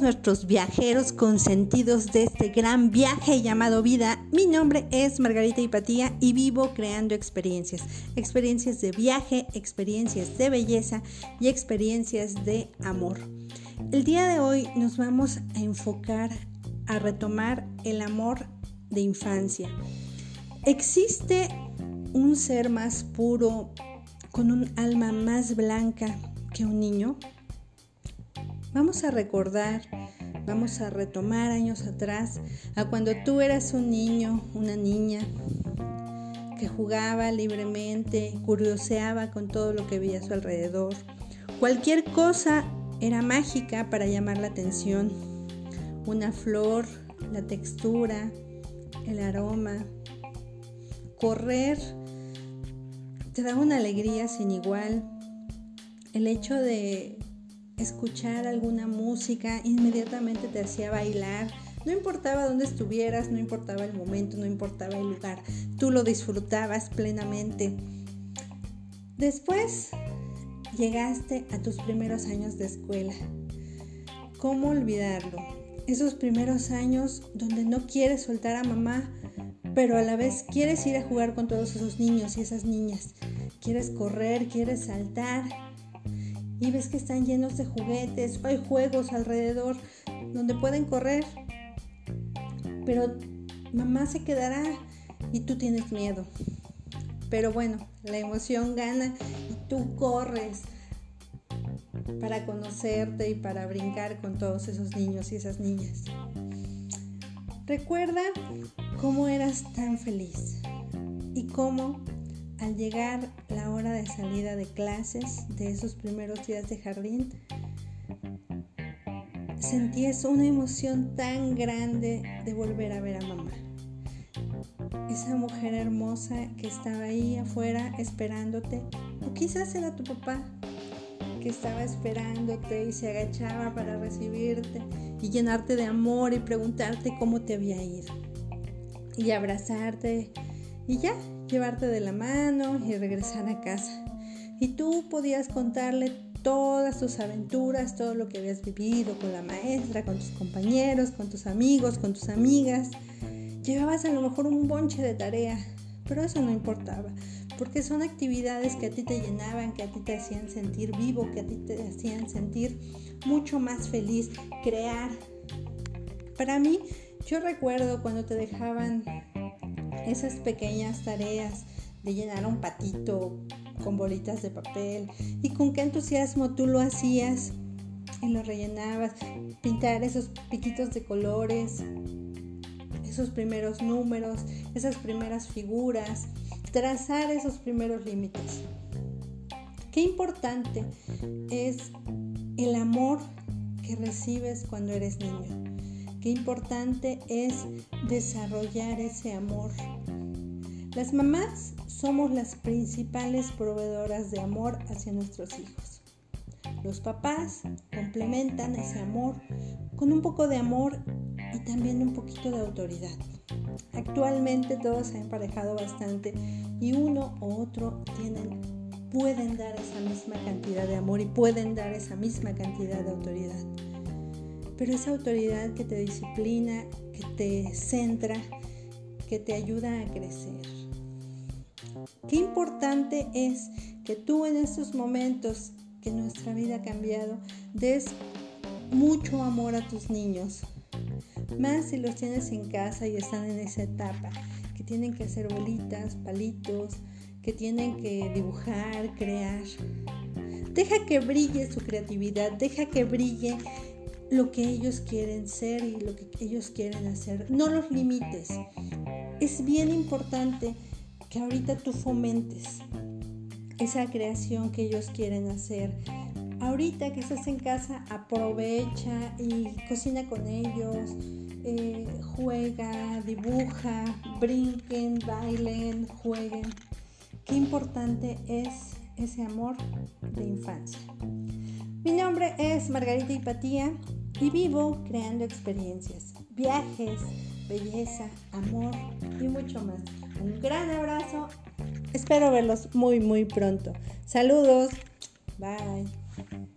nuestros viajeros consentidos de este gran viaje llamado vida. Mi nombre es Margarita Hipatía y vivo creando experiencias. Experiencias de viaje, experiencias de belleza y experiencias de amor. El día de hoy nos vamos a enfocar a retomar el amor de infancia. ¿Existe un ser más puro, con un alma más blanca que un niño? Vamos a recordar, vamos a retomar años atrás, a cuando tú eras un niño, una niña, que jugaba libremente, curioseaba con todo lo que veía a su alrededor. Cualquier cosa era mágica para llamar la atención. Una flor, la textura, el aroma. Correr te da una alegría sin igual. El hecho de escuchar alguna música inmediatamente te hacía bailar. No importaba dónde estuvieras, no importaba el momento, no importaba el lugar, tú lo disfrutabas plenamente. Después llegaste a tus primeros años de escuela. ¿Cómo olvidarlo? Esos primeros años donde no quieres soltar a mamá, pero a la vez quieres ir a jugar con todos esos niños y esas niñas. Quieres correr, quieres saltar, y ves que están llenos de juguetes, hay juegos alrededor donde pueden correr, pero mamá se quedará y tú tienes miedo. Pero bueno, la emoción gana y tú corres para conocerte y para brincar con todos esos niños y esas niñas. Recuerda cómo eras tan feliz y cómo al llegar la hora de salida de clases de esos primeros días de jardín, sentías una emoción tan grande de volver a ver a mamá. Esa mujer hermosa que estaba ahí afuera esperándote, o quizás era tu papá que estaba esperándote y se agachaba para recibirte y llenarte de amor y preguntarte cómo te había ido. Y abrazarte y ya, llevarte de la mano y regresar a casa. Y tú podías contarle todas tus aventuras, todo lo que habías vivido con la maestra, con tus compañeros, con tus amigos, con tus amigas. Llevabas a lo mejor un bonche de tarea, pero eso no importaba, porque son actividades que a ti te llenaban, que a ti te hacían sentir vivo, que a ti te hacían sentir mucho más feliz, crear. Para mí, yo recuerdo cuando te dejaban esas pequeñas tareas de llenar un patito con bolitas de papel y con qué entusiasmo tú lo hacías y lo rellenabas, pintar esos piquitos de colores, esos primeros números, esas primeras figuras, trazar esos primeros límites. Qué importante es el amor que recibes cuando eres niño. Qué importante es desarrollar ese amor. Las mamás somos las principales proveedoras de amor hacia nuestros hijos. Los papás complementan ese amor con un poco de amor y también un poquito de autoridad. Actualmente todos se han emparejado bastante y uno u otro tienen, pueden dar esa misma cantidad de amor y pueden dar esa misma cantidad de autoridad pero esa autoridad que te disciplina, que te centra, que te ayuda a crecer. Qué importante es que tú en estos momentos que nuestra vida ha cambiado, des mucho amor a tus niños, más si los tienes en casa y están en esa etapa, que tienen que hacer bolitas, palitos, que tienen que dibujar, crear. Deja que brille su creatividad, deja que brille lo que ellos quieren ser y lo que ellos quieren hacer. No los limites. Es bien importante que ahorita tú fomentes esa creación que ellos quieren hacer. Ahorita que estás en casa, aprovecha y cocina con ellos, eh, juega, dibuja, brinquen, bailen, jueguen. Qué importante es ese amor de infancia. Mi nombre es Margarita Hipatía y vivo creando experiencias, viajes, belleza, amor y mucho más. Un gran abrazo. Espero verlos muy muy pronto. Saludos. Bye.